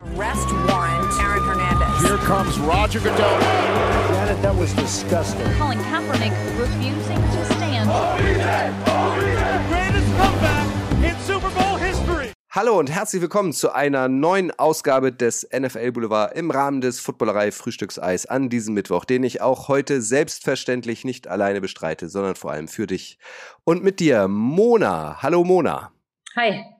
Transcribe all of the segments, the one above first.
Arrest warrant, Aaron Hernandez. Here comes Roger Goodell. Janet, that was disgusting. Colin Kaepernick refusing to stand. Greatest comeback in Super Bowl history. Hallo und herzlich willkommen zu einer neuen Ausgabe des NFL Boulevard im Rahmen des Footballerei Frühstückseis an diesem Mittwoch, den ich auch heute selbstverständlich nicht alleine bestreite, sondern vor allem für dich. Und mit dir, Mona. Hallo Mona. Hi.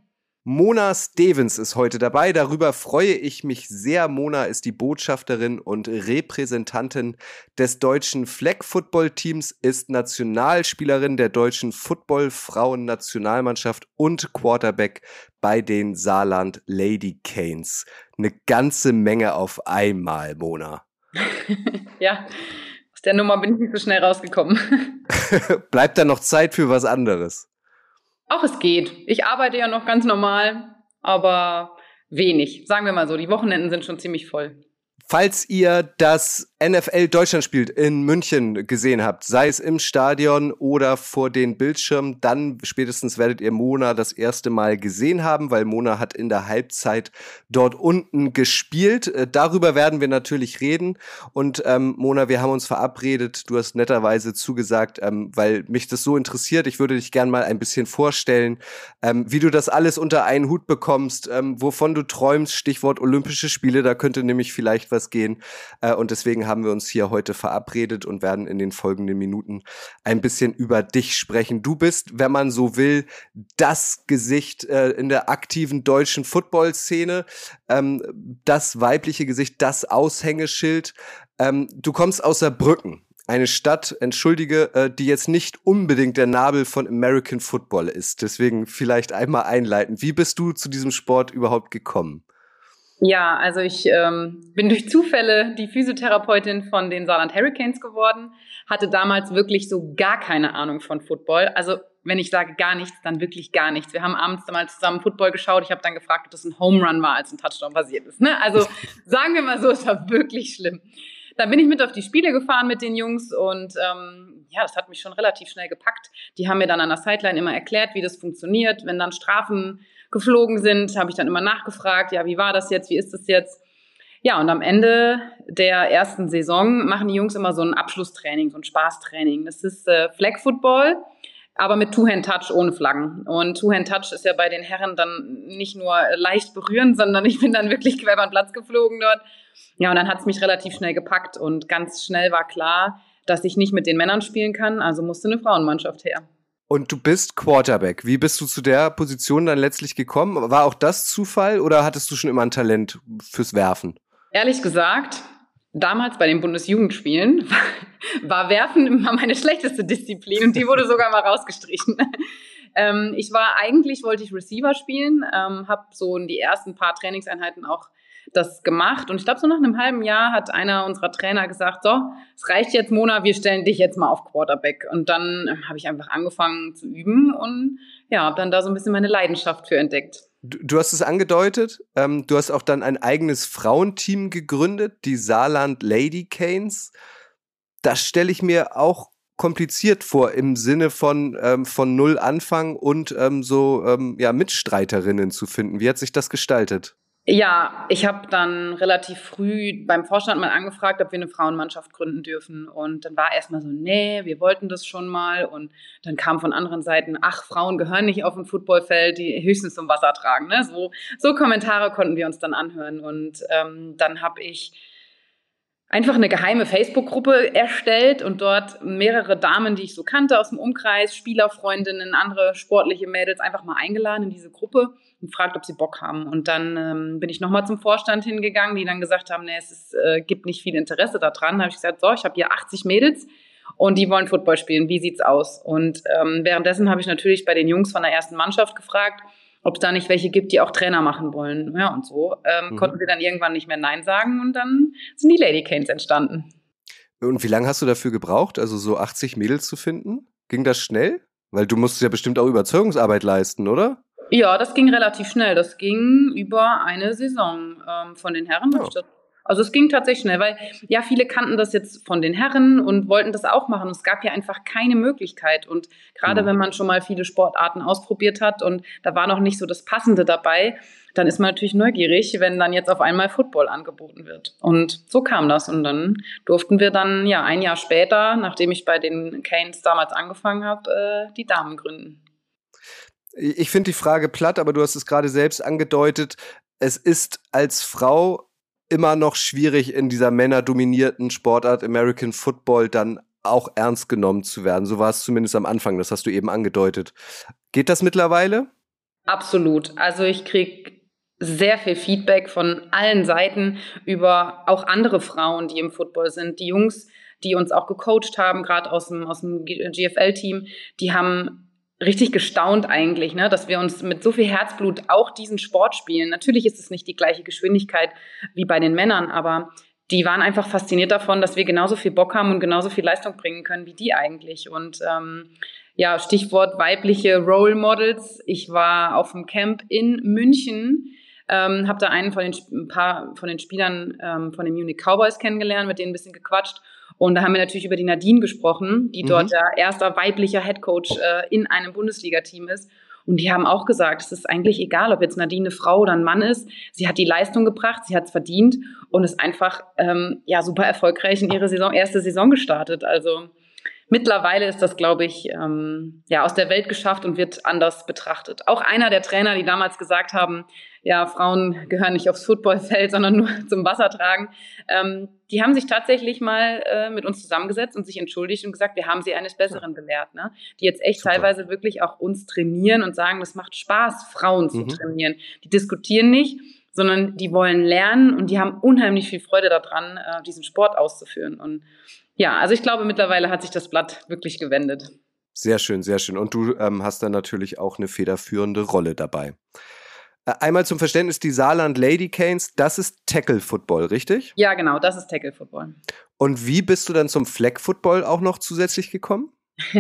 Mona Stevens ist heute dabei. Darüber freue ich mich sehr. Mona ist die Botschafterin und Repräsentantin des deutschen Flag Football Teams, ist Nationalspielerin der deutschen Football Frauen Nationalmannschaft und Quarterback bei den Saarland Lady Canes. Eine ganze Menge auf einmal, Mona. ja, aus der Nummer bin ich nicht so schnell rausgekommen. Bleibt da noch Zeit für was anderes? Auch es geht. Ich arbeite ja noch ganz normal, aber wenig. Sagen wir mal so, die Wochenenden sind schon ziemlich voll. Falls ihr das NFL Deutschland spielt in München gesehen habt, sei es im Stadion oder vor den Bildschirmen, dann spätestens werdet ihr Mona das erste Mal gesehen haben, weil Mona hat in der Halbzeit dort unten gespielt. Äh, darüber werden wir natürlich reden. Und ähm, Mona, wir haben uns verabredet. Du hast netterweise zugesagt, ähm, weil mich das so interessiert. Ich würde dich gern mal ein bisschen vorstellen, ähm, wie du das alles unter einen Hut bekommst, ähm, wovon du träumst. Stichwort Olympische Spiele, da könnte nämlich vielleicht was gehen. Äh, und deswegen haben wir uns hier heute verabredet und werden in den folgenden Minuten ein bisschen über dich sprechen. Du bist, wenn man so will, das Gesicht äh, in der aktiven deutschen Football-Szene, ähm, das weibliche Gesicht, das Aushängeschild. Ähm, du kommst aus Saarbrücken eine Stadt, entschuldige, äh, die jetzt nicht unbedingt der Nabel von American Football ist. Deswegen vielleicht einmal einleiten. Wie bist du zu diesem Sport überhaupt gekommen? Ja, also ich ähm, bin durch Zufälle die Physiotherapeutin von den Saarland Hurricanes geworden, hatte damals wirklich so gar keine Ahnung von Football. Also wenn ich sage gar nichts, dann wirklich gar nichts. Wir haben abends mal zusammen Football geschaut. Ich habe dann gefragt, ob das ein Home Run war, als ein Touchdown passiert ist. Ne? Also sagen wir mal so, es war wirklich schlimm. Dann bin ich mit auf die Spiele gefahren mit den Jungs und ähm, ja, das hat mich schon relativ schnell gepackt. Die haben mir dann an der Sideline immer erklärt, wie das funktioniert, wenn dann Strafen geflogen sind, habe ich dann immer nachgefragt, ja, wie war das jetzt, wie ist das jetzt? Ja, und am Ende der ersten Saison machen die Jungs immer so ein Abschlusstraining, so ein Spaßtraining. Das ist äh, Flag Football, aber mit Two-Hand-Touch ohne Flaggen. Und Two-Hand-Touch ist ja bei den Herren dann nicht nur leicht berühren, sondern ich bin dann wirklich quer über den Platz geflogen dort. Ja, und dann hat es mich relativ schnell gepackt und ganz schnell war klar, dass ich nicht mit den Männern spielen kann, also musste eine Frauenmannschaft her. Und du bist Quarterback. Wie bist du zu der Position dann letztlich gekommen? War auch das Zufall oder hattest du schon immer ein Talent fürs Werfen? Ehrlich gesagt, damals bei den Bundesjugendspielen war Werfen immer meine schlechteste Disziplin und die wurde sogar mal rausgestrichen. ähm, ich war eigentlich, wollte ich Receiver spielen, ähm, habe so die ersten paar Trainingseinheiten auch das gemacht. Und ich glaube, so nach einem halben Jahr hat einer unserer Trainer gesagt, so, es reicht jetzt, Mona, wir stellen dich jetzt mal auf Quarterback. Und dann ähm, habe ich einfach angefangen zu üben und ja, habe dann da so ein bisschen meine Leidenschaft für entdeckt. Du, du hast es angedeutet, ähm, du hast auch dann ein eigenes Frauenteam gegründet, die Saarland Lady Canes. Das stelle ich mir auch kompliziert vor im Sinne von ähm, von null Anfang und ähm, so ähm, ja Mitstreiterinnen zu finden. Wie hat sich das gestaltet? Ja, ich habe dann relativ früh beim Vorstand mal angefragt, ob wir eine Frauenmannschaft gründen dürfen. Und dann war erstmal so, nee, wir wollten das schon mal. Und dann kam von anderen Seiten, ach, Frauen gehören nicht auf ein Footballfeld, die höchstens zum Wasser tragen. Ne? So, so Kommentare konnten wir uns dann anhören. Und ähm, dann habe ich einfach eine geheime Facebook-Gruppe erstellt und dort mehrere Damen, die ich so kannte aus dem Umkreis, Spielerfreundinnen, andere sportliche Mädels einfach mal eingeladen in diese Gruppe und fragt, ob sie Bock haben. Und dann ähm, bin ich nochmal zum Vorstand hingegangen, die dann gesagt haben, nee, es ist, äh, gibt nicht viel Interesse daran. Da habe ich gesagt, so, ich habe hier 80 Mädels und die wollen Football spielen. Wie sieht's aus? Und ähm, währenddessen habe ich natürlich bei den Jungs von der ersten Mannschaft gefragt, ob es da nicht welche gibt, die auch Trainer machen wollen. Ja, und so ähm, mhm. konnten wir dann irgendwann nicht mehr Nein sagen und dann sind die Lady Canes entstanden. Und wie lange hast du dafür gebraucht, also so 80 Mädels zu finden? Ging das schnell? Weil du musst ja bestimmt auch Überzeugungsarbeit leisten, oder? Ja, das ging relativ schnell. Das ging über eine Saison. Ähm, von den Herren oh. Also es ging tatsächlich schnell, weil ja, viele kannten das jetzt von den Herren und wollten das auch machen. Es gab ja einfach keine Möglichkeit. Und gerade mhm. wenn man schon mal viele Sportarten ausprobiert hat und da war noch nicht so das Passende dabei, dann ist man natürlich neugierig, wenn dann jetzt auf einmal Football angeboten wird. Und so kam das. Und dann durften wir dann ja ein Jahr später, nachdem ich bei den Canes damals angefangen habe, äh, die Damen gründen. Ich finde die Frage platt, aber du hast es gerade selbst angedeutet. Es ist als Frau immer noch schwierig, in dieser männerdominierten Sportart American Football dann auch ernst genommen zu werden. So war es zumindest am Anfang, das hast du eben angedeutet. Geht das mittlerweile? Absolut. Also ich kriege sehr viel Feedback von allen Seiten über auch andere Frauen, die im Football sind. Die Jungs, die uns auch gecoacht haben, gerade aus dem, aus dem GFL-Team, die haben richtig gestaunt eigentlich, ne, dass wir uns mit so viel Herzblut auch diesen Sport spielen. Natürlich ist es nicht die gleiche Geschwindigkeit wie bei den Männern, aber die waren einfach fasziniert davon, dass wir genauso viel Bock haben und genauso viel Leistung bringen können wie die eigentlich. Und ähm, ja, Stichwort weibliche Role Models. Ich war auf dem Camp in München ähm, habe da einen von den, ein paar von den Spielern ähm, von den Munich Cowboys kennengelernt, mit denen ein bisschen gequatscht. Und da haben wir natürlich über die Nadine gesprochen, die mhm. dort der erste weiblicher Headcoach äh, in einem Bundesliga-Team ist. Und die haben auch gesagt, es ist eigentlich egal, ob jetzt Nadine eine Frau oder ein Mann ist. Sie hat die Leistung gebracht, sie hat es verdient und ist einfach ähm, ja super erfolgreich in ihre Saison, erste Saison gestartet. Also mittlerweile ist das, glaube ich, ähm, ja aus der Welt geschafft und wird anders betrachtet. Auch einer der Trainer, die damals gesagt haben, ja, Frauen gehören nicht aufs Footballfeld, sondern nur zum Wasser tragen. Ähm, die haben sich tatsächlich mal äh, mit uns zusammengesetzt und sich entschuldigt und gesagt, wir haben sie eines Besseren belehrt. Ne? Die jetzt echt Super. teilweise wirklich auch uns trainieren und sagen, das macht Spaß, Frauen zu mhm. trainieren. Die diskutieren nicht, sondern die wollen lernen und die haben unheimlich viel Freude daran, äh, diesen Sport auszuführen. Und ja, also ich glaube, mittlerweile hat sich das Blatt wirklich gewendet. Sehr schön, sehr schön. Und du ähm, hast dann natürlich auch eine federführende Rolle dabei. Äh, einmal zum Verständnis, die Saarland Lady Canes, das ist Tackle Football, richtig? Ja, genau, das ist Tackle Football. Und wie bist du dann zum Flag Football auch noch zusätzlich gekommen?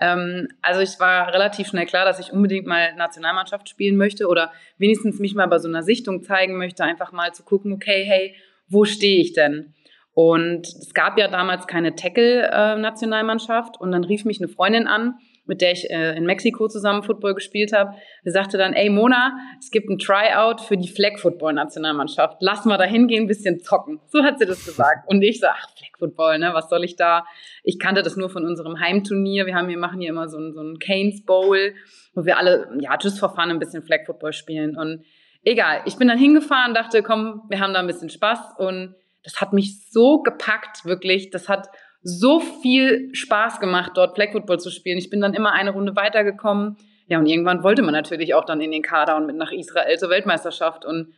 ähm, also ich war relativ schnell klar, dass ich unbedingt mal Nationalmannschaft spielen möchte oder wenigstens mich mal bei so einer Sichtung zeigen möchte, einfach mal zu gucken, okay, hey, wo stehe ich denn? Und es gab ja damals keine Tackle-Nationalmannschaft äh, und dann rief mich eine Freundin an mit der ich äh, in Mexiko zusammen Football gespielt habe, sagte dann, ey Mona, es gibt ein Tryout für die Flag Football Nationalmannschaft. Lass mal da hingehen, ein bisschen zocken. So hat sie das gesagt. Und ich so, ach, Flag Football, ne, was soll ich da? Ich kannte das nur von unserem Heimturnier. Wir haben hier, machen hier immer so ein, so ein Canes Bowl, wo wir alle, ja, just for fun ein bisschen Flag Football spielen. Und egal, ich bin dann hingefahren, dachte, komm, wir haben da ein bisschen Spaß und das hat mich so gepackt, wirklich. Das hat so viel Spaß gemacht, dort Flag Football zu spielen. Ich bin dann immer eine Runde weitergekommen. Ja, und irgendwann wollte man natürlich auch dann in den Kader und mit nach Israel zur Weltmeisterschaft. Und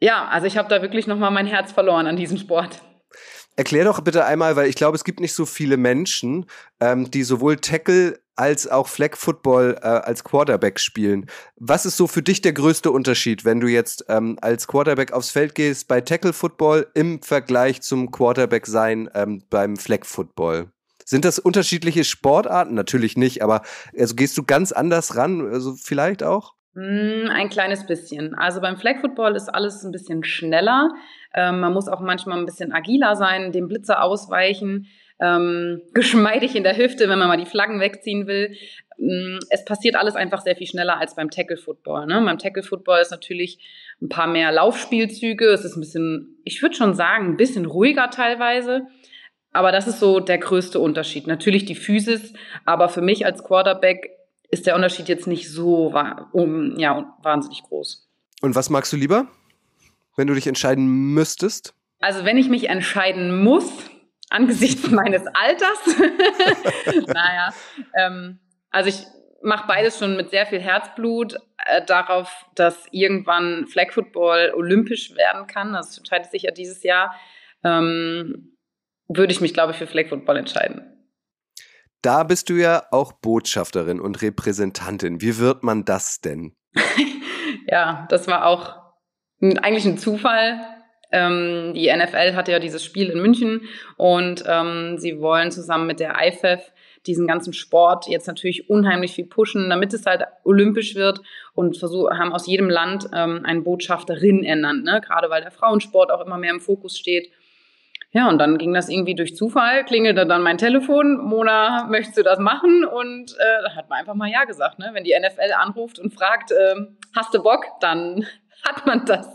ja, also ich habe da wirklich nochmal mein Herz verloren an diesem Sport. Erklär doch bitte einmal, weil ich glaube, es gibt nicht so viele Menschen, ähm, die sowohl Tackle als auch Flag Football äh, als Quarterback spielen. Was ist so für dich der größte Unterschied, wenn du jetzt ähm, als Quarterback aufs Feld gehst bei Tackle Football im Vergleich zum Quarterback sein ähm, beim Flag Football? Sind das unterschiedliche Sportarten? Natürlich nicht, aber also gehst du ganz anders ran, also vielleicht auch? Mm, ein kleines bisschen. Also beim Flag Football ist alles ein bisschen schneller. Ähm, man muss auch manchmal ein bisschen agiler sein, dem Blitzer ausweichen ähm, geschmeidig in der Hüfte, wenn man mal die Flaggen wegziehen will. Ähm, es passiert alles einfach sehr viel schneller als beim Tackle Football. Ne? Beim Tackle Football ist natürlich ein paar mehr Laufspielzüge. Es ist ein bisschen, ich würde schon sagen, ein bisschen ruhiger teilweise. Aber das ist so der größte Unterschied. Natürlich die Physis, aber für mich als Quarterback ist der Unterschied jetzt nicht so um, ja, wahnsinnig groß. Und was magst du lieber, wenn du dich entscheiden müsstest? Also wenn ich mich entscheiden muss, angesichts meines Alters. naja, ähm, also ich mache beides schon mit sehr viel Herzblut äh, darauf, dass irgendwann Flag Football olympisch werden kann. Das entscheidet sich ja dieses Jahr. Ähm, würde ich mich, glaube ich, für Flag Football entscheiden. Da bist du ja auch Botschafterin und Repräsentantin. Wie wird man das denn? ja, das war auch eigentlich ein Zufall. Ähm, die NFL hatte ja dieses Spiel in München und ähm, sie wollen zusammen mit der IFF diesen ganzen Sport jetzt natürlich unheimlich viel pushen, damit es halt olympisch wird und versuch, haben aus jedem Land ähm, eine Botschafterin ernannt, ne? gerade weil der Frauensport auch immer mehr im Fokus steht. Ja, und dann ging das irgendwie durch Zufall, klingelte dann mein Telefon, Mona, möchtest du das machen? Und äh, hat man einfach mal Ja gesagt. Ne? Wenn die NFL anruft und fragt, äh, hast du Bock, dann hat man das.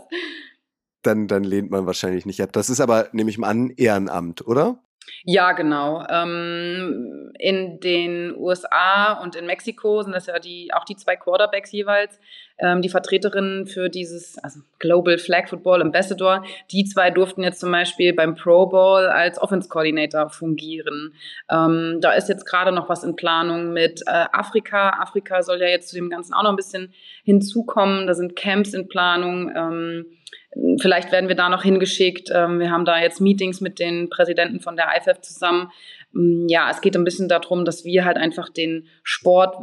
Dann, dann lehnt man wahrscheinlich nicht ab. Das ist aber, nehme ich mal an, Ehrenamt, oder? Ja, genau. Ähm, in den USA und in Mexiko sind das ja die, auch die zwei Quarterbacks jeweils, ähm, die Vertreterinnen für dieses also Global Flag Football Ambassador. Die zwei durften jetzt zum Beispiel beim Pro Bowl als Offense Coordinator fungieren. Ähm, da ist jetzt gerade noch was in Planung mit äh, Afrika. Afrika soll ja jetzt zu dem Ganzen auch noch ein bisschen hinzukommen. Da sind Camps in Planung. Ähm, Vielleicht werden wir da noch hingeschickt. Ähm, wir haben da jetzt Meetings mit den Präsidenten von der IFF zusammen. Mm, ja, es geht ein bisschen darum, dass wir halt einfach den Sport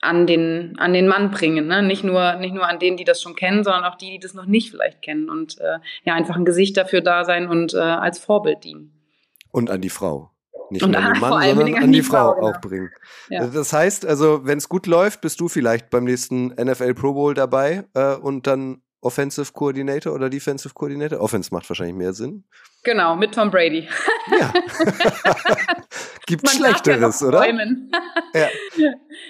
an den, an den Mann bringen. Ne? Nicht, nur, nicht nur an denen, die das schon kennen, sondern auch die, die das noch nicht vielleicht kennen. Und äh, ja, einfach ein Gesicht dafür da sein und äh, als Vorbild dienen. Und an die Frau. Nicht und nur an den Mann, sondern an die, die Frau, Frau genau. auch bringen. Ja. Das heißt also, wenn es gut läuft, bist du vielleicht beim nächsten NFL Pro Bowl dabei äh, und dann Offensive Coordinator oder Defensive Coordinator? Offense macht wahrscheinlich mehr Sinn. Genau, mit Tom Brady. Ja. Gibt Man Schlechteres, ja oder? ja.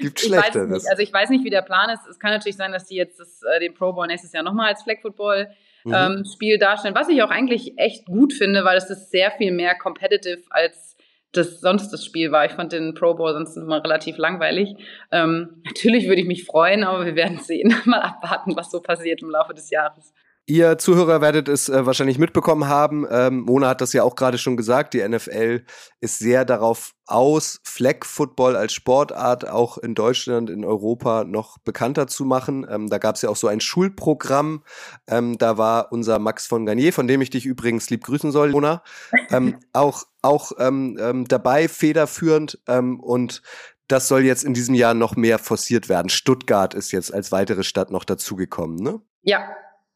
Gibt ich Schlechteres. Also ich weiß nicht, wie der Plan ist. Es kann natürlich sein, dass die jetzt das, äh, den Pro Bowl nächstes Jahr nochmal als Flag Football mhm. ähm, Spiel darstellen, was ich auch eigentlich echt gut finde, weil es ist sehr viel mehr competitive als das sonst das Spiel war. Ich fand den Pro Bowl sonst immer relativ langweilig. Ähm, natürlich würde ich mich freuen, aber wir werden sehen. Mal abwarten, was so passiert im Laufe des Jahres. Ihr Zuhörer werdet es äh, wahrscheinlich mitbekommen haben. Ähm, Mona hat das ja auch gerade schon gesagt. Die NFL ist sehr darauf aus, Flag Football als Sportart auch in Deutschland, in Europa noch bekannter zu machen. Ähm, da gab es ja auch so ein Schulprogramm. Ähm, da war unser Max von Garnier, von dem ich dich übrigens lieb grüßen soll, Mona, ähm, auch, auch ähm, ähm, dabei, federführend. Und das soll jetzt in diesem Jahr noch mehr forciert werden. Stuttgart ist jetzt als weitere Stadt noch dazugekommen, ne? Ja,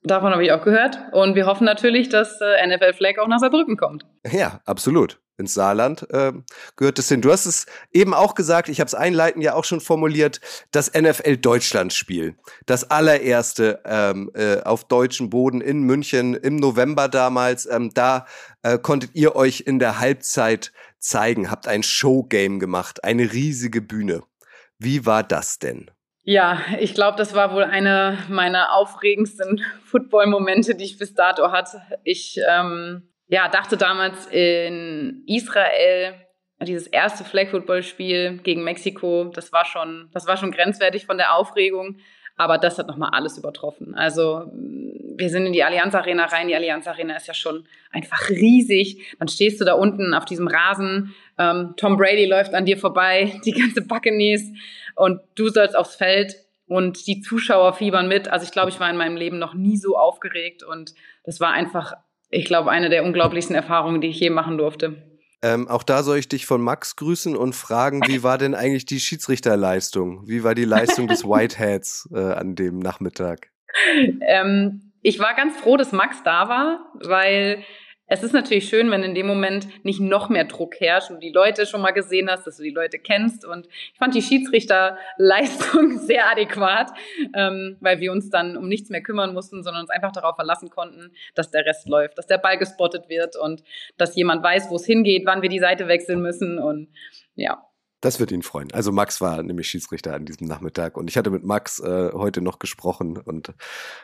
Davon habe ich auch gehört. Und wir hoffen natürlich, dass äh, NFL Flag auch nach Saarbrücken kommt. Ja, absolut. Ins Saarland äh, gehört es hin. Du hast es eben auch gesagt, ich habe es einleitend ja auch schon formuliert, das NFL Deutschland-Spiel. Das allererste ähm, äh, auf deutschem Boden in München im November damals. Ähm, da äh, konntet ihr euch in der Halbzeit zeigen, habt ein Showgame gemacht, eine riesige Bühne. Wie war das denn? Ja, ich glaube, das war wohl eine meiner aufregendsten Football-Momente, die ich bis dato hatte. Ich ähm, ja, dachte damals in Israel, dieses erste Flag-Football-Spiel gegen Mexiko, das war schon, das war schon grenzwertig von der Aufregung. Aber das hat nochmal alles übertroffen. Also wir sind in die Allianz Arena rein. Die Allianz Arena ist ja schon einfach riesig. Dann stehst du da unten auf diesem Rasen. Ähm, Tom Brady läuft an dir vorbei, die ganze Buccaneers und du sollst aufs Feld und die Zuschauer fiebern mit. Also ich glaube, ich war in meinem Leben noch nie so aufgeregt und das war einfach, ich glaube, eine der unglaublichsten Erfahrungen, die ich je machen durfte. Ähm, auch da soll ich dich von Max grüßen und fragen, wie war denn eigentlich die Schiedsrichterleistung? Wie war die Leistung des Whiteheads äh, an dem Nachmittag? Ähm, ich war ganz froh, dass Max da war, weil es ist natürlich schön, wenn in dem Moment nicht noch mehr Druck herrscht und die Leute schon mal gesehen hast, dass du die Leute kennst. Und ich fand die Schiedsrichterleistung sehr adäquat, ähm, weil wir uns dann um nichts mehr kümmern mussten, sondern uns einfach darauf verlassen konnten, dass der Rest läuft, dass der Ball gespottet wird und dass jemand weiß, wo es hingeht, wann wir die Seite wechseln müssen. Und ja, das wird ihn freuen. Also Max war nämlich Schiedsrichter an diesem Nachmittag und ich hatte mit Max äh, heute noch gesprochen und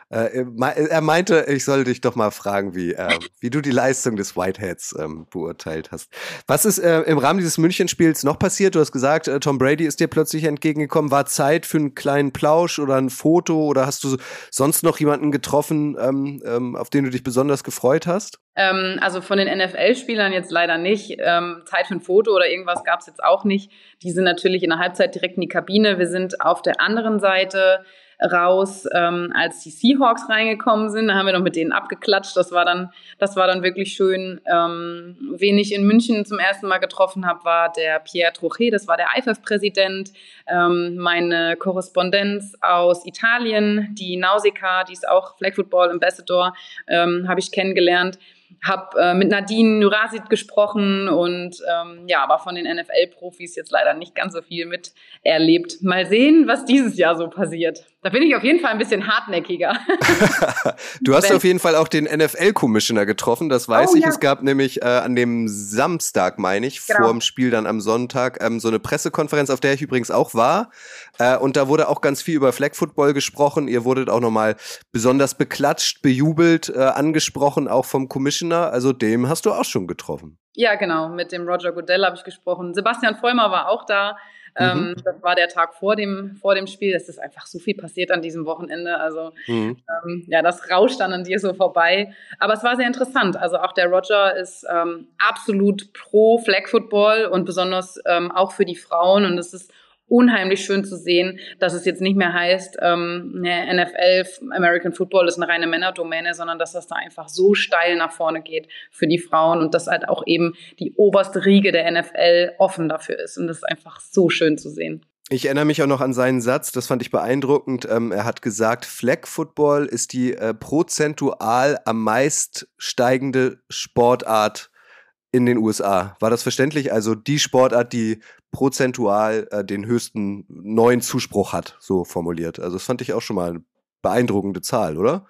äh, er meinte, ich soll dich doch mal fragen, wie, äh, wie du die Leistung des Whiteheads ähm, beurteilt hast. Was ist äh, im Rahmen dieses Münchenspiels noch passiert? Du hast gesagt, äh, Tom Brady ist dir plötzlich entgegengekommen. War Zeit für einen kleinen Plausch oder ein Foto oder hast du sonst noch jemanden getroffen, ähm, ähm, auf den du dich besonders gefreut hast? Ähm, also von den NFL-Spielern jetzt leider nicht. Ähm, Zeit für ein Foto oder irgendwas gab es jetzt auch nicht. Die sind natürlich in der Halbzeit direkt in die Kabine. Wir sind auf der anderen Seite raus, ähm, als die Seahawks reingekommen sind. Da haben wir noch mit denen abgeklatscht. Das war dann, das war dann wirklich schön. Ähm, wen ich in München zum ersten Mal getroffen habe, war der Pierre Troche, das war der IFF-Präsident. Ähm, meine Korrespondenz aus Italien, die Nausicaa, die ist auch Flag Football Ambassador, ähm, habe ich kennengelernt. Habe äh, mit Nadine Nurasid gesprochen und ähm, ja, aber von den NFL-Profis jetzt leider nicht ganz so viel miterlebt. Mal sehen, was dieses Jahr so passiert. Da bin ich auf jeden Fall ein bisschen hartnäckiger. du hast auf jeden Fall auch den NFL-Commissioner getroffen, das weiß oh, ich. Ja. Es gab nämlich äh, an dem Samstag, meine ich, genau. vor dem Spiel dann am Sonntag, ähm, so eine Pressekonferenz, auf der ich übrigens auch war. Äh, und da wurde auch ganz viel über Flag Football gesprochen. Ihr wurdet auch nochmal besonders beklatscht, bejubelt, äh, angesprochen, auch vom Commissioner. Also dem hast du auch schon getroffen. Ja, genau. Mit dem Roger Goodell habe ich gesprochen. Sebastian Vollmer war auch da. Ähm, mhm. Das war der Tag vor dem, vor dem Spiel. Es ist einfach so viel passiert an diesem Wochenende. Also mhm. ähm, ja, das rauscht dann an dir so vorbei. Aber es war sehr interessant. Also auch der Roger ist ähm, absolut pro Flag Football und besonders ähm, auch für die Frauen. Und es ist unheimlich schön zu sehen, dass es jetzt nicht mehr heißt, ähm, ne, NFL, American Football ist eine reine Männerdomäne, sondern dass das da einfach so steil nach vorne geht für die Frauen und dass halt auch eben die oberste Riege der NFL offen dafür ist. Und das ist einfach so schön zu sehen. Ich erinnere mich auch noch an seinen Satz, das fand ich beeindruckend. Ähm, er hat gesagt, Flag Football ist die äh, prozentual am meist steigende Sportart in den USA. War das verständlich? Also die Sportart, die prozentual äh, den höchsten neuen Zuspruch hat, so formuliert. Also das fand ich auch schon mal eine beeindruckende Zahl, oder?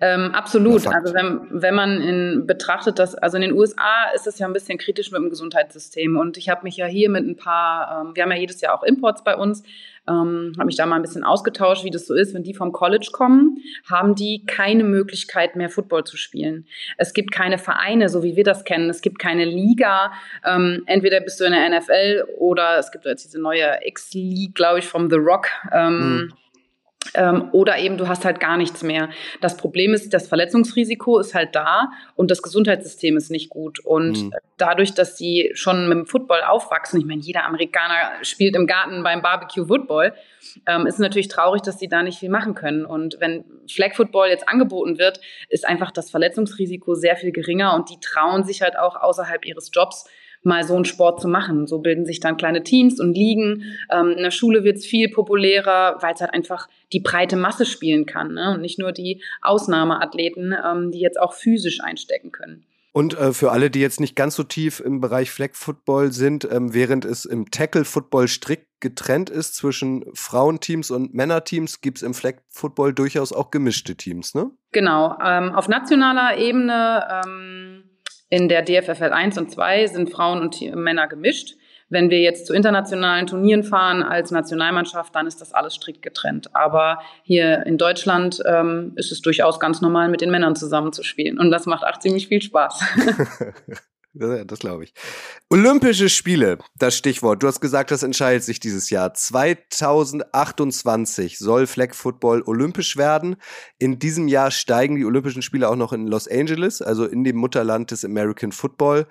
Ähm, absolut. Also wenn, wenn man in betrachtet, dass also in den USA ist es ja ein bisschen kritisch mit dem Gesundheitssystem und ich habe mich ja hier mit ein paar, ähm, wir haben ja jedes Jahr auch Imports bei uns ähm, habe mich da mal ein bisschen ausgetauscht, wie das so ist. Wenn die vom College kommen, haben die keine Möglichkeit mehr Football zu spielen. Es gibt keine Vereine, so wie wir das kennen. Es gibt keine Liga. Ähm, entweder bist du in der NFL oder es gibt jetzt diese neue X-League, glaube ich, vom The Rock. Ähm, mhm. Ähm, oder eben du hast halt gar nichts mehr. Das Problem ist, das Verletzungsrisiko ist halt da und das Gesundheitssystem ist nicht gut. Und mhm. dadurch, dass sie schon mit dem Football aufwachsen, ich meine, jeder Amerikaner spielt im Garten beim Barbecue Football, ähm, ist natürlich traurig, dass sie da nicht viel machen können. Und wenn Flag Football jetzt angeboten wird, ist einfach das Verletzungsrisiko sehr viel geringer und die trauen sich halt auch außerhalb ihres Jobs mal so einen Sport zu machen. So bilden sich dann kleine Teams und Ligen. Ähm, in der Schule wird es viel populärer, weil es halt einfach die breite Masse spielen kann ne? und nicht nur die Ausnahmeathleten, ähm, die jetzt auch physisch einstecken können. Und äh, für alle, die jetzt nicht ganz so tief im Bereich Flag Football sind, ähm, während es im Tackle Football strikt getrennt ist zwischen Frauenteams und Männerteams, gibt es im Flag Football durchaus auch gemischte Teams, ne? Genau. Ähm, auf nationaler Ebene ähm, in der DFFL 1 und 2 sind Frauen und Männer gemischt. Wenn wir jetzt zu internationalen Turnieren fahren als Nationalmannschaft, dann ist das alles strikt getrennt. Aber hier in Deutschland ähm, ist es durchaus ganz normal, mit den Männern zusammenzuspielen. Und das macht auch ziemlich viel Spaß. Das glaube ich. Olympische Spiele, das Stichwort. Du hast gesagt, das entscheidet sich dieses Jahr. 2028 soll Flag Football olympisch werden. In diesem Jahr steigen die Olympischen Spiele auch noch in Los Angeles, also in dem Mutterland des American Football.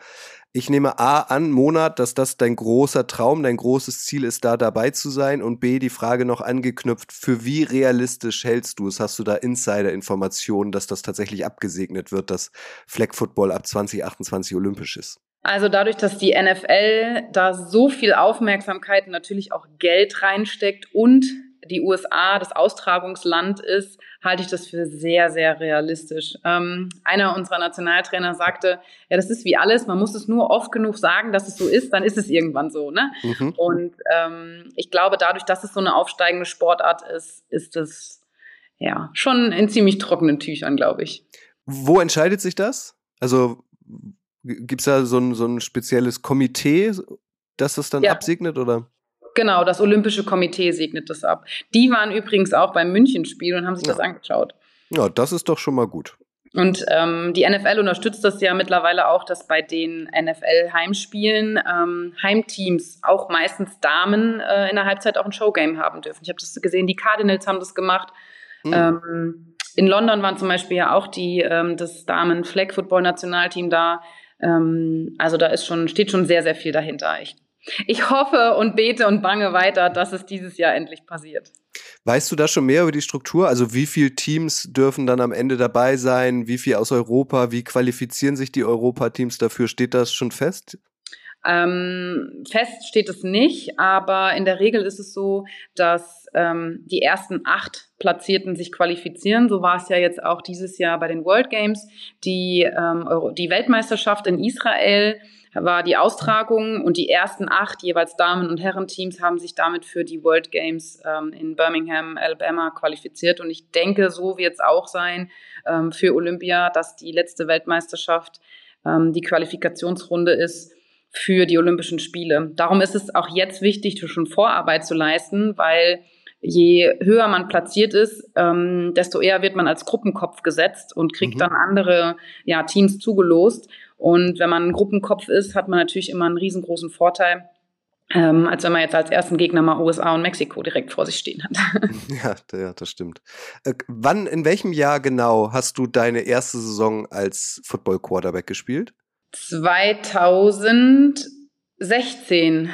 Ich nehme A an, Monat, dass das dein großer Traum, dein großes Ziel ist, da dabei zu sein. Und B, die Frage noch angeknüpft, für wie realistisch hältst du es? Hast du da Insider-Informationen, dass das tatsächlich abgesegnet wird, dass Flag Football ab 2028 olympisch ist? Also dadurch, dass die NFL da so viel Aufmerksamkeit und natürlich auch Geld reinsteckt und die USA das Austragungsland ist, halte ich das für sehr, sehr realistisch. Ähm, einer unserer Nationaltrainer sagte, ja, das ist wie alles, man muss es nur oft genug sagen, dass es so ist, dann ist es irgendwann so. Ne? Mhm. Und ähm, ich glaube, dadurch, dass es so eine aufsteigende Sportart ist, ist es ja schon in ziemlich trockenen Tüchern, glaube ich. Wo entscheidet sich das? Also gibt es da so ein, so ein spezielles Komitee, das das dann ja. absegnet, oder? Genau, das Olympische Komitee segnet das ab. Die waren übrigens auch beim Münchenspiel und haben sich ja. das angeschaut. Ja, das ist doch schon mal gut. Und ähm, die NFL unterstützt das ja mittlerweile auch, dass bei den NFL-Heimspielen ähm, Heimteams, auch meistens Damen, äh, in der Halbzeit auch ein Showgame haben dürfen. Ich habe das gesehen, die Cardinals haben das gemacht. Mhm. Ähm, in London waren zum Beispiel ja auch die, ähm, das Damen-Flag-Football-Nationalteam da. Ähm, also da ist schon, steht schon sehr, sehr viel dahinter. Ich ich hoffe und bete und bange weiter, dass es dieses Jahr endlich passiert. Weißt du da schon mehr über die Struktur? Also wie viele Teams dürfen dann am Ende dabei sein? Wie viel aus Europa? Wie qualifizieren sich die Europateams dafür? Steht das schon fest? Ähm, fest steht es nicht, aber in der Regel ist es so, dass ähm, die ersten acht Platzierten sich qualifizieren. So war es ja jetzt auch dieses Jahr bei den World Games. Die, ähm, die Weltmeisterschaft in Israel war die Austragung und die ersten acht jeweils Damen- und Herrenteams haben sich damit für die World Games ähm, in Birmingham, Alabama qualifiziert. Und ich denke, so wird es auch sein ähm, für Olympia, dass die letzte Weltmeisterschaft ähm, die Qualifikationsrunde ist für die Olympischen Spiele. Darum ist es auch jetzt wichtig, schon Vorarbeit zu leisten, weil je höher man platziert ist, ähm, desto eher wird man als Gruppenkopf gesetzt und kriegt mhm. dann andere ja, Teams zugelost. Und wenn man ein Gruppenkopf ist, hat man natürlich immer einen riesengroßen Vorteil, ähm, als wenn man jetzt als ersten Gegner mal USA und Mexiko direkt vor sich stehen hat. Ja, ja das stimmt. Äh, wann, in welchem Jahr genau hast du deine erste Saison als Football Quarterback gespielt? 2016.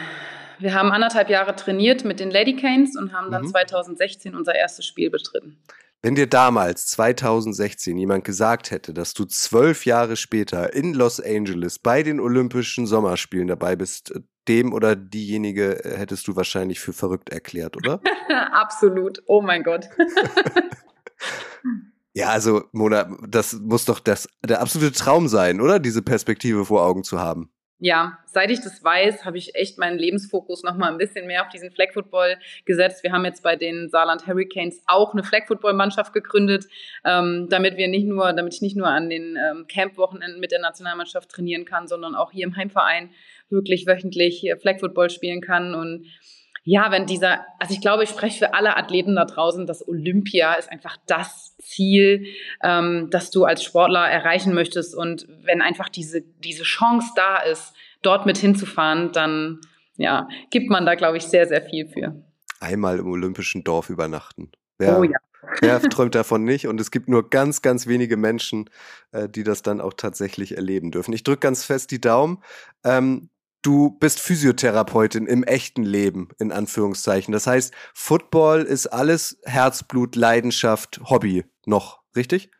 Wir haben anderthalb Jahre trainiert mit den Lady Canes und haben dann mhm. 2016 unser erstes Spiel bestritten. Wenn dir damals, 2016, jemand gesagt hätte, dass du zwölf Jahre später in Los Angeles bei den Olympischen Sommerspielen dabei bist, dem oder diejenige äh, hättest du wahrscheinlich für verrückt erklärt, oder? Absolut. Oh mein Gott. ja, also Mona, das muss doch das, der absolute Traum sein, oder? Diese Perspektive vor Augen zu haben ja, seit ich das weiß, habe ich echt meinen Lebensfokus noch mal ein bisschen mehr auf diesen Flag Football gesetzt. Wir haben jetzt bei den Saarland Hurricanes auch eine Flag Football Mannschaft gegründet, ähm, damit wir nicht nur, damit ich nicht nur an den ähm, Camp-Wochenenden mit der Nationalmannschaft trainieren kann, sondern auch hier im Heimverein wirklich wöchentlich Flag Football spielen kann und ja, wenn dieser, also ich glaube, ich spreche für alle Athleten da draußen, dass Olympia ist einfach das Ziel, ähm, das du als Sportler erreichen möchtest. Und wenn einfach diese, diese Chance da ist, dort mit hinzufahren, dann ja, gibt man da, glaube ich, sehr, sehr viel für. Einmal im olympischen Dorf übernachten. Wer, oh ja. Wer träumt davon nicht? Und es gibt nur ganz, ganz wenige Menschen, äh, die das dann auch tatsächlich erleben dürfen. Ich drücke ganz fest die Daumen. Ähm, du bist Physiotherapeutin im echten Leben, in Anführungszeichen. Das heißt, Football ist alles Herzblut, Leidenschaft, Hobby noch, richtig?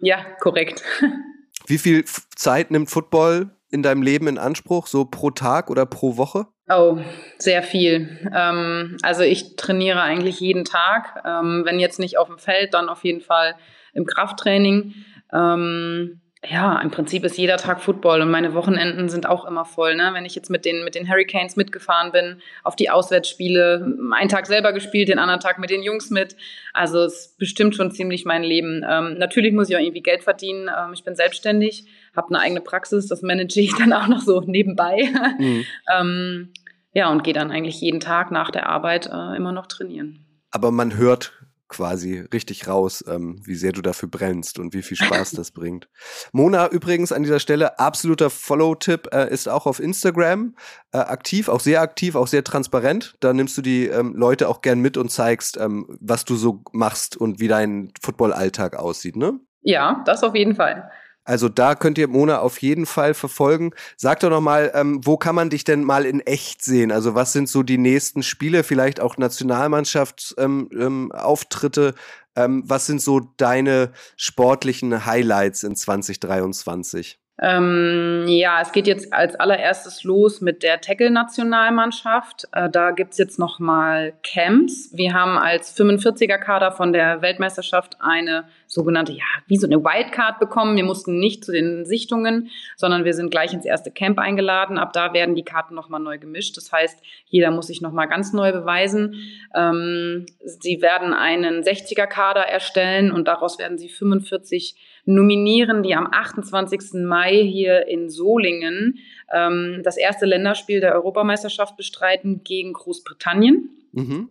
Ja, korrekt. Wie viel Zeit nimmt Football in deinem Leben in Anspruch, so pro Tag oder pro Woche? Oh, sehr viel. Ähm, also ich trainiere eigentlich jeden Tag. Ähm, wenn jetzt nicht auf dem Feld, dann auf jeden Fall im Krafttraining. Ähm, ja, im Prinzip ist jeder Tag Football und meine Wochenenden sind auch immer voll. Ne? Wenn ich jetzt mit den, mit den Hurricanes mitgefahren bin, auf die Auswärtsspiele, einen Tag selber gespielt, den anderen Tag mit den Jungs mit. Also es bestimmt schon ziemlich mein Leben. Ähm, natürlich muss ich auch irgendwie Geld verdienen. Ähm, ich bin selbstständig, habe eine eigene Praxis, das manage ich dann auch noch so nebenbei. Mhm. ähm, ja, und gehe dann eigentlich jeden Tag nach der Arbeit äh, immer noch trainieren. Aber man hört quasi richtig raus, ähm, wie sehr du dafür brennst und wie viel Spaß das bringt. Mona übrigens an dieser Stelle absoluter Follow-Tipp äh, ist auch auf Instagram äh, aktiv, auch sehr aktiv, auch sehr transparent. Da nimmst du die ähm, Leute auch gern mit und zeigst, ähm, was du so machst und wie dein Football-Alltag aussieht, ne? Ja, das auf jeden Fall. Also da könnt ihr Mona auf jeden Fall verfolgen. Sag doch noch mal, ähm, wo kann man dich denn mal in echt sehen? Also was sind so die nächsten Spiele, vielleicht auch Nationalmannschaftsauftritte? Ähm, ähm, was sind so deine sportlichen Highlights in 2023? Ähm, ja, es geht jetzt als allererstes los mit der Tackle-Nationalmannschaft. Äh, da gibt's jetzt nochmal Camps. Wir haben als 45er-Kader von der Weltmeisterschaft eine sogenannte, ja, wie so eine Wildcard bekommen. Wir mussten nicht zu den Sichtungen, sondern wir sind gleich ins erste Camp eingeladen. Ab da werden die Karten nochmal neu gemischt. Das heißt, jeder muss sich nochmal ganz neu beweisen. Ähm, sie werden einen 60er-Kader erstellen und daraus werden sie 45 nominieren, die am 28. Mai hier in Solingen ähm, das erste Länderspiel der Europameisterschaft bestreiten gegen Großbritannien. Mhm.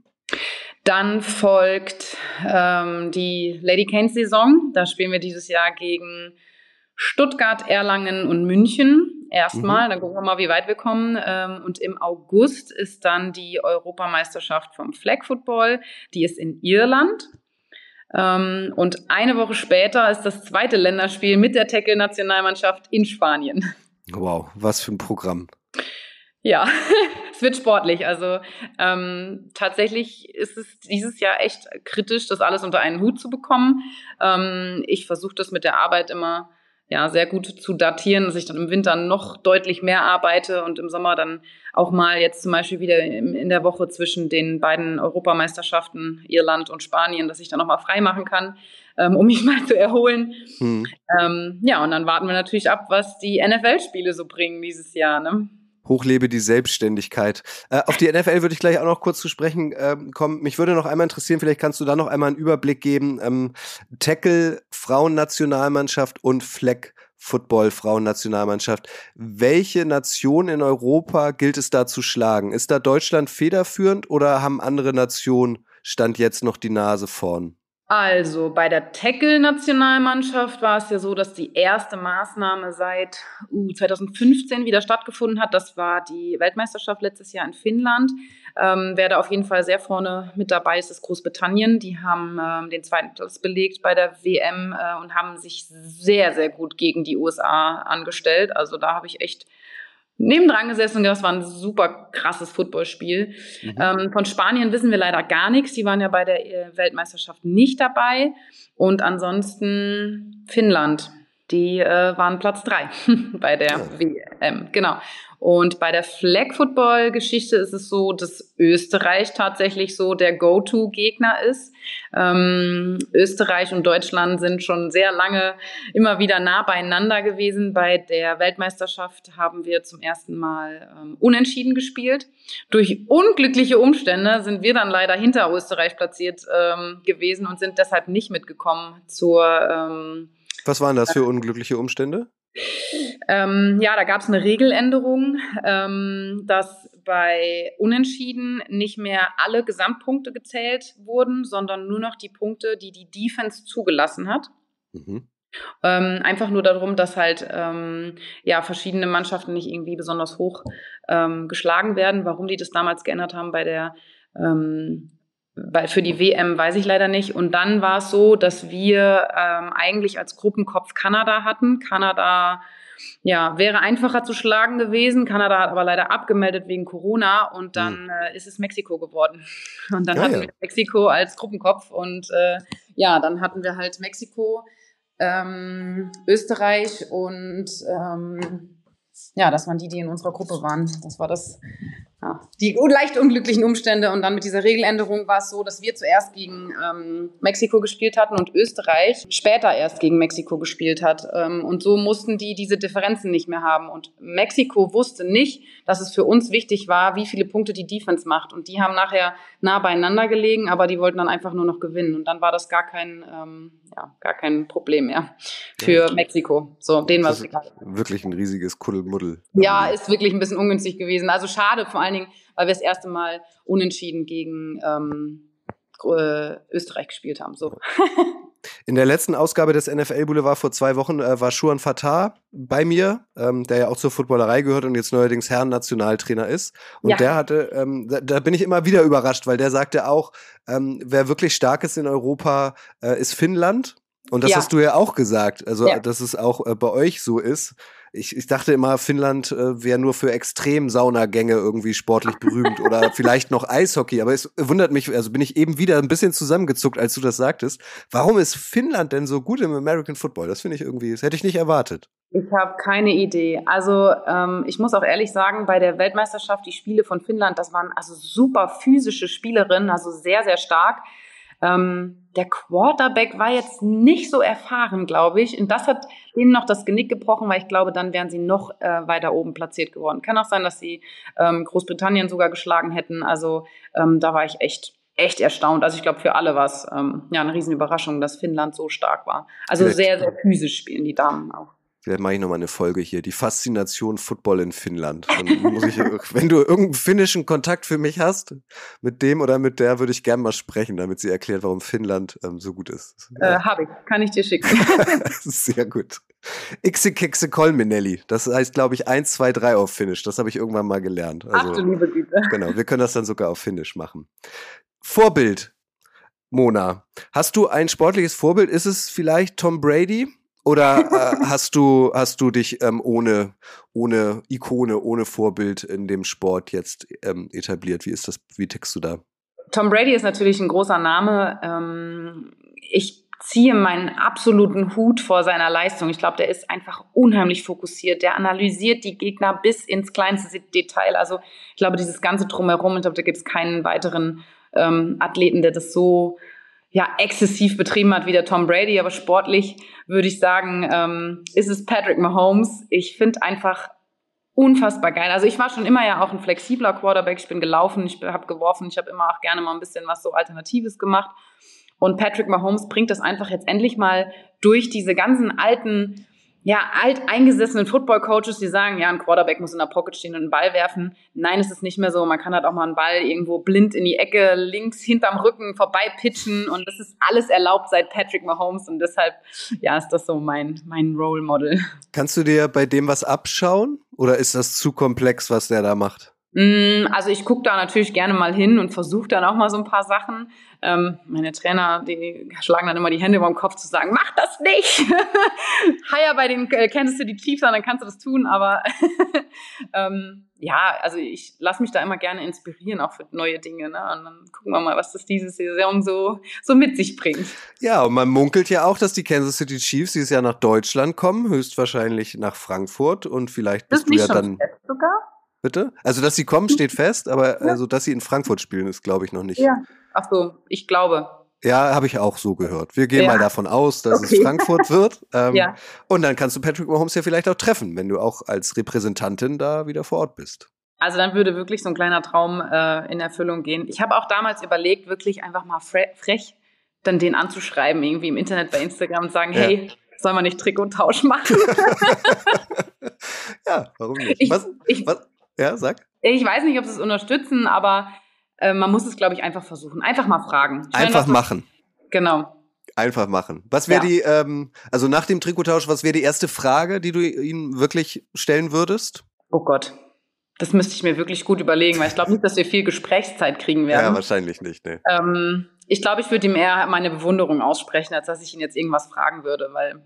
Dann folgt ähm, die Lady Canes Saison. Da spielen wir dieses Jahr gegen Stuttgart, Erlangen und München. Erstmal, mhm. dann gucken wir mal, wie weit wir kommen. Ähm, und im August ist dann die Europameisterschaft vom Flag Football. Die ist in Irland. Ähm, und eine Woche später ist das zweite Länderspiel mit der Tackle-Nationalmannschaft in Spanien. Wow, was für ein Programm. Ja, es wird sportlich. Also ähm, tatsächlich ist es dieses Jahr echt kritisch, das alles unter einen Hut zu bekommen. Ähm, ich versuche das mit der Arbeit immer ja sehr gut zu datieren, dass ich dann im Winter noch deutlich mehr arbeite und im Sommer dann auch mal jetzt zum Beispiel wieder in der Woche zwischen den beiden Europameisterschaften Irland und Spanien, dass ich dann nochmal frei machen kann, ähm, um mich mal zu erholen. Hm. Ähm, ja, und dann warten wir natürlich ab, was die NFL-Spiele so bringen dieses Jahr. Ne? Hochlebe die Selbstständigkeit. Äh, auf die NFL würde ich gleich auch noch kurz zu sprechen ähm, kommen. Mich würde noch einmal interessieren, vielleicht kannst du da noch einmal einen Überblick geben. Ähm, Tackle, Frauennationalmannschaft und Fleck. Football Frauennationalmannschaft. Welche Nation in Europa gilt es da zu schlagen? Ist da Deutschland federführend oder haben andere Nationen Stand jetzt noch die Nase vorn? Also bei der Tackle-Nationalmannschaft war es ja so, dass die erste Maßnahme seit uh, 2015 wieder stattgefunden hat. Das war die Weltmeisterschaft letztes Jahr in Finnland. Ähm, wer da auf jeden Fall sehr vorne mit dabei ist, ist Großbritannien. Die haben ähm, den zweiten Platz belegt bei der WM äh, und haben sich sehr, sehr gut gegen die USA angestellt. Also da habe ich echt nebendran gesessen und das war ein super krasses Footballspiel. Mhm. Ähm, von Spanien wissen wir leider gar nichts. Die waren ja bei der äh, Weltmeisterschaft nicht dabei. Und ansonsten Finnland. Die äh, waren Platz drei bei der oh. WM. Genau. Und bei der Flag Football Geschichte ist es so, dass Österreich tatsächlich so der Go-To-Gegner ist. Ähm, Österreich und Deutschland sind schon sehr lange immer wieder nah beieinander gewesen. Bei der Weltmeisterschaft haben wir zum ersten Mal ähm, unentschieden gespielt. Durch unglückliche Umstände sind wir dann leider hinter Österreich platziert ähm, gewesen und sind deshalb nicht mitgekommen zur. Was waren das für unglückliche Umstände? Ähm, ja, da gab es eine Regeländerung, ähm, dass bei Unentschieden nicht mehr alle Gesamtpunkte gezählt wurden, sondern nur noch die Punkte, die die Defense zugelassen hat. Mhm. Ähm, einfach nur darum, dass halt ähm, ja verschiedene Mannschaften nicht irgendwie besonders hoch ähm, geschlagen werden. Warum die das damals geändert haben bei der ähm, bei, für die WM weiß ich leider nicht. Und dann war es so, dass wir ähm, eigentlich als Gruppenkopf Kanada hatten. Kanada ja, wäre einfacher zu schlagen gewesen. Kanada hat aber leider abgemeldet wegen Corona und dann mhm. äh, ist es Mexiko geworden. Und dann ja, hatten ja. wir Mexiko als Gruppenkopf und äh, ja, dann hatten wir halt Mexiko, ähm, Österreich und ähm, ja, das waren die, die in unserer Gruppe waren. Das war das ja, die leicht unglücklichen Umstände. Und dann mit dieser Regeländerung war es so, dass wir zuerst gegen ähm, Mexiko gespielt hatten und Österreich später erst gegen Mexiko gespielt hat. Ähm, und so mussten die diese Differenzen nicht mehr haben. Und Mexiko wusste nicht, dass es für uns wichtig war, wie viele Punkte die Defense macht. Und die haben nachher nah beieinander gelegen, aber die wollten dann einfach nur noch gewinnen. Und dann war das gar kein, ähm, ja, gar kein Problem mehr für ja. Mexiko. So, den war Wirklich ein riesiges Kuddelmuddel. Ja, ist wirklich ein bisschen ungünstig gewesen. Also schade, vor allen Dingen, weil wir das erste Mal unentschieden gegen ähm, äh, Österreich gespielt haben. So. In der letzten Ausgabe des NFL Boulevard vor zwei Wochen äh, war Schuan Fatah bei mir, ähm, der ja auch zur Footballerei gehört und jetzt neuerdings Herren-Nationaltrainer ist. Und ja. der hatte, ähm, da, da, bin ich immer wieder überrascht, weil der sagte auch, ähm, wer wirklich stark ist in Europa, äh, ist Finnland. Und das ja. hast du ja auch gesagt, also ja. dass es auch äh, bei euch so ist ich, ich dachte immer, Finnland äh, wäre nur für Extrem-Saunagänge irgendwie sportlich berühmt oder vielleicht noch Eishockey. Aber es wundert mich, also bin ich eben wieder ein bisschen zusammengezuckt, als du das sagtest. Warum ist Finnland denn so gut im American Football? Das finde ich irgendwie, das hätte ich nicht erwartet. Ich habe keine Idee. Also ähm, ich muss auch ehrlich sagen, bei der Weltmeisterschaft, die Spiele von Finnland, das waren also super physische Spielerinnen, also sehr, sehr stark. Ähm, der Quarterback war jetzt nicht so erfahren, glaube ich. Und das hat denen noch das Genick gebrochen, weil ich glaube, dann wären sie noch äh, weiter oben platziert geworden. Kann auch sein, dass sie ähm, Großbritannien sogar geschlagen hätten. Also ähm, da war ich echt echt erstaunt. Also ich glaube, für alle war es ähm, ja eine Riesenüberraschung, dass Finnland so stark war. Also sehr, sehr physisch spielen die Damen auch. Vielleicht mache ich nochmal eine Folge hier. Die Faszination Football in Finnland. Ich, wenn du irgendeinen finnischen Kontakt für mich hast, mit dem oder mit der würde ich gerne mal sprechen, damit sie erklärt, warum Finnland ähm, so gut ist. Ja. Äh, Habe ich. Kann ich dir schicken. Sehr gut. Ixikekse Kolminelli. Das heißt, glaube ich, 1, 2, 3 auf Finnisch. Das habe ich irgendwann mal gelernt. Also, Ach du liebe Güte. Genau, wir können das dann sogar auf Finnisch machen. Vorbild, Mona. Hast du ein sportliches Vorbild? Ist es vielleicht Tom Brady? Oder äh, hast du hast du dich ähm, ohne ohne Ikone, ohne Vorbild in dem Sport jetzt ähm, etabliert? Wie ist das? Wie tickst du da? Tom Brady ist natürlich ein großer Name. Ähm, ich ziehe meinen absoluten Hut vor seiner Leistung. Ich glaube, der ist einfach unheimlich fokussiert. Der analysiert die Gegner bis ins kleinste Detail. Also ich glaube, dieses ganze Drumherum, ich glaube, da gibt es keinen weiteren ähm, Athleten, der das so ja, exzessiv betrieben hat wie der Tom Brady. Aber sportlich würde ich sagen, ähm, ist es Patrick Mahomes. Ich finde einfach unfassbar geil. Also ich war schon immer ja auch ein flexibler Quarterback. Ich bin gelaufen, ich habe geworfen, ich habe immer auch gerne mal ein bisschen was so Alternatives gemacht. Und Patrick Mahomes bringt das einfach jetzt endlich mal durch diese ganzen alten, ja, alt eingesessenen Football-Coaches, die sagen, ja, ein Quarterback muss in der Pocket stehen und einen Ball werfen. Nein, es ist nicht mehr so. Man kann halt auch mal einen Ball irgendwo blind in die Ecke, links hinterm Rücken vorbei pitchen und das ist alles erlaubt seit Patrick Mahomes und deshalb, ja, ist das so mein, mein Role Model. Kannst du dir bei dem was abschauen oder ist das zu komplex, was der da macht? Mm, also ich gucke da natürlich gerne mal hin und versuche dann auch mal so ein paar Sachen. Ähm, meine Trainer, die schlagen dann immer die Hände über dem Kopf zu sagen, mach das nicht! Hire bei den äh, Kansas City Chiefs an, dann kannst du das tun. Aber ähm, ja, also ich lasse mich da immer gerne inspirieren, auch für neue Dinge. Ne? Und dann gucken wir mal, was das diese Saison so, so mit sich bringt. Ja, und man munkelt ja auch, dass die Kansas City Chiefs dieses Jahr nach Deutschland kommen, höchstwahrscheinlich nach Frankfurt und vielleicht bist du ja dann... Sogar? Bitte? Also, dass sie kommen, steht fest, aber ja. also, dass sie in Frankfurt spielen, ist, glaube ich, noch nicht. Ja. Ach so, ich glaube. Ja, habe ich auch so gehört. Wir gehen ja. mal davon aus, dass okay. es Frankfurt wird. Ähm, ja. Und dann kannst du Patrick Mahomes ja vielleicht auch treffen, wenn du auch als Repräsentantin da wieder vor Ort bist. Also dann würde wirklich so ein kleiner Traum äh, in Erfüllung gehen. Ich habe auch damals überlegt, wirklich einfach mal fre frech dann den anzuschreiben, irgendwie im Internet bei Instagram und sagen, ja. hey, soll man nicht Trick und Tausch machen? ja, warum nicht? Ich, was, ich, was, ja, sag. Ich weiß nicht, ob sie es unterstützen, aber äh, man muss es, glaube ich, einfach versuchen. Einfach mal fragen. Ich einfach machen. Genau. Einfach machen. Was wäre ja. die, ähm, also nach dem Trikottausch, was wäre die erste Frage, die du ihnen wirklich stellen würdest? Oh Gott. Das müsste ich mir wirklich gut überlegen, weil ich glaube nicht, dass wir viel Gesprächszeit kriegen werden. Ja, wahrscheinlich nicht, ne. Ähm, ich glaube, ich würde ihm eher meine Bewunderung aussprechen, als dass ich ihn jetzt irgendwas fragen würde, weil,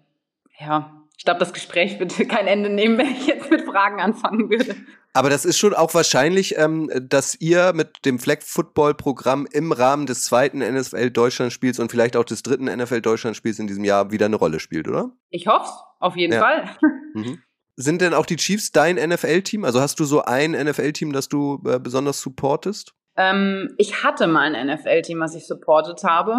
ja, ich glaube, das Gespräch würde kein Ende nehmen, wenn ich jetzt mit Fragen anfangen würde. Aber das ist schon auch wahrscheinlich, ähm, dass ihr mit dem Flag Football Programm im Rahmen des zweiten NFL Deutschland Spiels und vielleicht auch des dritten NFL Deutschland Spiels in diesem Jahr wieder eine Rolle spielt, oder? Ich hoffe auf jeden ja. Fall. Mhm. Sind denn auch die Chiefs dein NFL-Team? Also hast du so ein NFL-Team, das du äh, besonders supportest? Ähm, ich hatte mal ein NFL-Team, was ich supportet habe.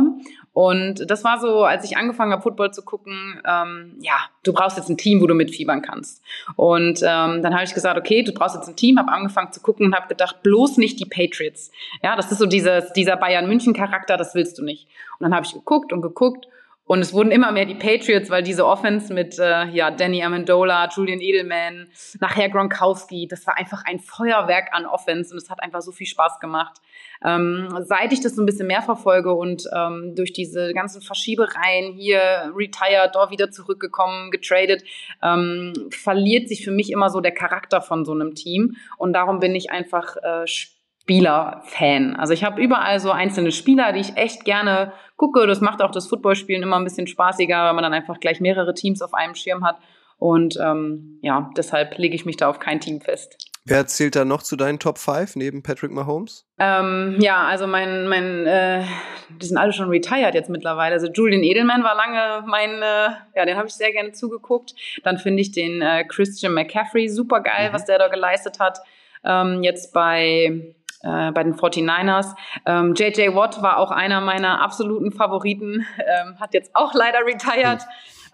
Und das war so, als ich angefangen habe, Football zu gucken, ähm, ja, du brauchst jetzt ein Team, wo du mitfiebern kannst. Und ähm, dann habe ich gesagt, okay, du brauchst jetzt ein Team, habe angefangen zu gucken und habe gedacht, bloß nicht die Patriots. Ja, das ist so dieses, dieser Bayern-München-Charakter, das willst du nicht. Und dann habe ich geguckt und geguckt und es wurden immer mehr die Patriots, weil diese Offense mit äh, ja, Danny Amendola, Julian Edelman, nachher Gronkowski, das war einfach ein Feuerwerk an Offense und es hat einfach so viel Spaß gemacht. Ähm, seit ich das so ein bisschen mehr verfolge und ähm, durch diese ganzen Verschiebereien hier retired, dort wieder zurückgekommen, getradet, ähm, verliert sich für mich immer so der Charakter von so einem Team und darum bin ich einfach äh, Spieler-Fan. Also ich habe überall so einzelne Spieler, die ich echt gerne gucke. Das macht auch das Footballspielen immer ein bisschen spaßiger, weil man dann einfach gleich mehrere Teams auf einem Schirm hat. Und ähm, ja, deshalb lege ich mich da auf kein Team fest. Wer zählt da noch zu deinen Top 5 neben Patrick Mahomes? Ähm, ja, also mein, mein, äh, die sind alle schon retired jetzt mittlerweile. Also Julian Edelman war lange mein, äh, ja, den habe ich sehr gerne zugeguckt. Dann finde ich den äh, Christian McCaffrey super geil, mhm. was der da geleistet hat. Ähm, jetzt bei äh, bei den 49ers. Ähm, JJ Watt war auch einer meiner absoluten Favoriten, ähm, hat jetzt auch leider retired.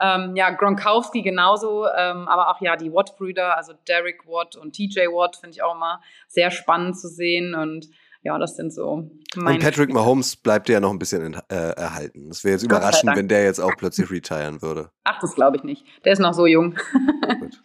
Ähm, ja, Gronkowski genauso, ähm, aber auch ja die Watt-Brüder, also Derek Watt und TJ Watt, finde ich auch immer sehr spannend zu sehen und ja, das sind so meine. Und Patrick. Mahomes bleibt ja noch ein bisschen äh, erhalten. Das wäre jetzt überraschend, wenn der jetzt auch plötzlich retiren würde. Ach, das glaube ich nicht. Der ist noch so jung. Gut.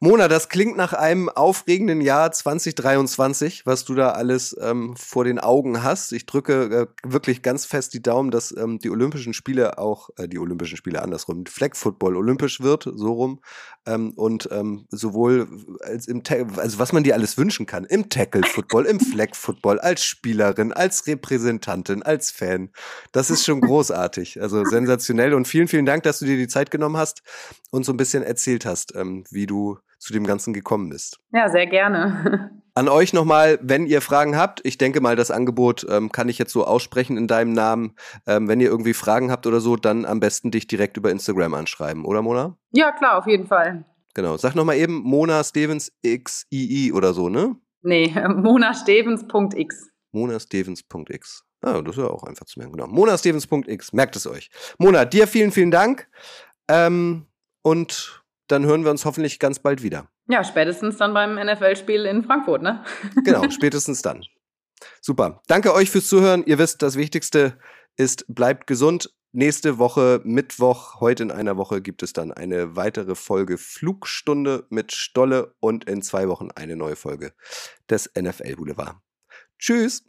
Mona, das klingt nach einem aufregenden Jahr 2023, was du da alles ähm, vor den Augen hast. Ich drücke äh, wirklich ganz fest die Daumen, dass ähm, die Olympischen Spiele auch, äh, die Olympischen Spiele andersrum, Flag Football olympisch wird, so rum. Ähm, und ähm, sowohl als im, Ta also was man dir alles wünschen kann, im Tackle Football, im Flag Football, als Spielerin, als Repräsentantin, als Fan. Das ist schon großartig, also sensationell. Und vielen, vielen Dank, dass du dir die Zeit genommen hast und so ein bisschen erzählt hast, ähm, wie du zu dem Ganzen gekommen bist. Ja, sehr gerne. An euch nochmal, wenn ihr Fragen habt, ich denke mal, das Angebot ähm, kann ich jetzt so aussprechen in deinem Namen. Ähm, wenn ihr irgendwie Fragen habt oder so, dann am besten dich direkt über Instagram anschreiben, oder Mona? Ja, klar, auf jeden Fall. Genau. Sag nochmal eben Mona Stevens XII oder so, ne? Nee, monastevens.x. monastevens.x. Ah, das ist ja auch einfach zu merken. Genau. monastevens.x. Merkt es euch. Mona, dir vielen, vielen Dank. Ähm, und dann hören wir uns hoffentlich ganz bald wieder. Ja, spätestens dann beim NFL-Spiel in Frankfurt, ne? Genau, spätestens dann. Super. Danke euch fürs Zuhören. Ihr wisst, das Wichtigste ist, bleibt gesund. Nächste Woche, Mittwoch, heute in einer Woche, gibt es dann eine weitere Folge Flugstunde mit Stolle und in zwei Wochen eine neue Folge des NFL Boulevard. Tschüss.